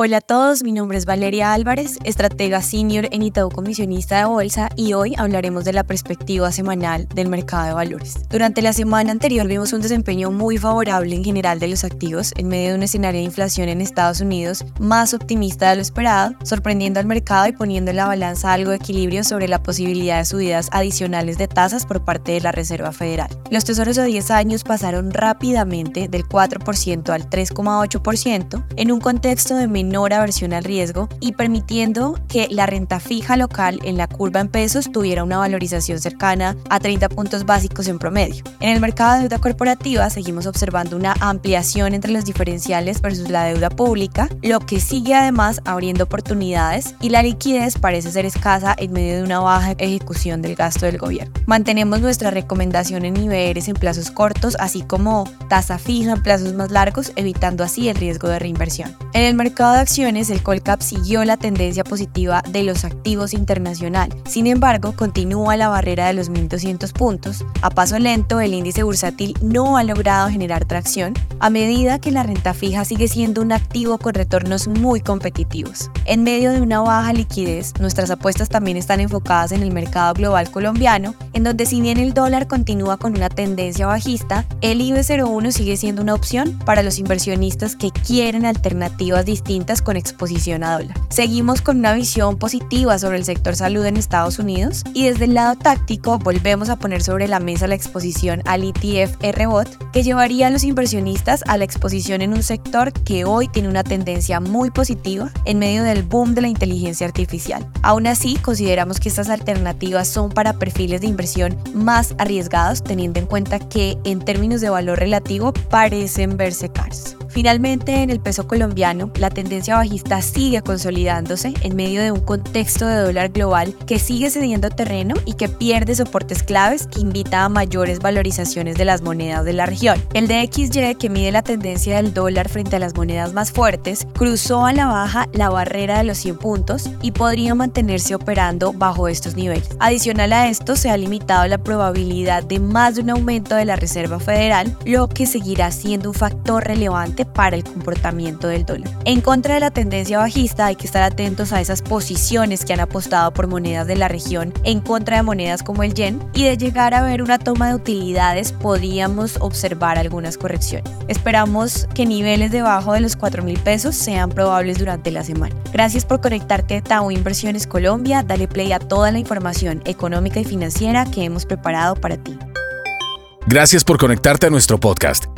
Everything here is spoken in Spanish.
Hola a todos, mi nombre es Valeria Álvarez, estratega senior en Itaú Comisionista de Bolsa y hoy hablaremos de la perspectiva semanal del mercado de valores. Durante la semana anterior vimos un desempeño muy favorable en general de los activos en medio de un escenario de inflación en Estados Unidos más optimista de lo esperado, sorprendiendo al mercado y poniendo en la balanza algo de equilibrio sobre la posibilidad de subidas adicionales de tasas por parte de la Reserva Federal. Los tesoros de 10 años pasaron rápidamente del 4% al 3,8% en un contexto de menor menor aversión al riesgo y permitiendo que la renta fija local en la curva en pesos tuviera una valorización cercana a 30 puntos básicos en promedio. En el mercado de deuda corporativa seguimos observando una ampliación entre los diferenciales versus la deuda pública, lo que sigue además abriendo oportunidades y la liquidez parece ser escasa en medio de una baja ejecución del gasto del gobierno. Mantenemos nuestra recomendación en niveles en plazos cortos, así como tasa fija en plazos más largos, evitando así el riesgo de reinversión. En el mercado acciones, el Colcap siguió la tendencia positiva de los activos internacional. Sin embargo, continúa la barrera de los 1.200 puntos. A paso lento, el índice bursátil no ha logrado generar tracción, a medida que la renta fija sigue siendo un activo con retornos muy competitivos. En medio de una baja liquidez, nuestras apuestas también están enfocadas en el mercado global colombiano, en donde si bien el dólar continúa con una tendencia bajista, el IB01 sigue siendo una opción para los inversionistas que quieren alternativas distintas con exposición a dólar. Seguimos con una visión positiva sobre el sector salud en Estados Unidos y desde el lado táctico volvemos a poner sobre la mesa la exposición al ETF RBOT que llevaría a los inversionistas a la exposición en un sector que hoy tiene una tendencia muy positiva en medio del boom de la inteligencia artificial. Aún así, consideramos que estas alternativas son para perfiles de inversión más arriesgados teniendo en cuenta que en términos de valor relativo parecen verse caros. Finalmente, en el peso colombiano, la tendencia bajista sigue consolidándose en medio de un contexto de dólar global que sigue cediendo terreno y que pierde soportes claves que invita a mayores valorizaciones de las monedas de la región. El DXY, que mide la tendencia del dólar frente a las monedas más fuertes, cruzó a la baja la barrera de los 100 puntos y podría mantenerse operando bajo estos niveles. Adicional a esto, se ha limitado la probabilidad de más de un aumento de la Reserva Federal, lo que seguirá siendo un factor relevante para el comportamiento del dólar. En contra de la tendencia bajista hay que estar atentos a esas posiciones que han apostado por monedas de la región en contra de monedas como el yen y de llegar a ver una toma de utilidades podríamos observar algunas correcciones. Esperamos que niveles debajo de los 4 mil pesos sean probables durante la semana. Gracias por conectarte a Tau Inversiones Colombia. Dale play a toda la información económica y financiera que hemos preparado para ti. Gracias por conectarte a nuestro podcast.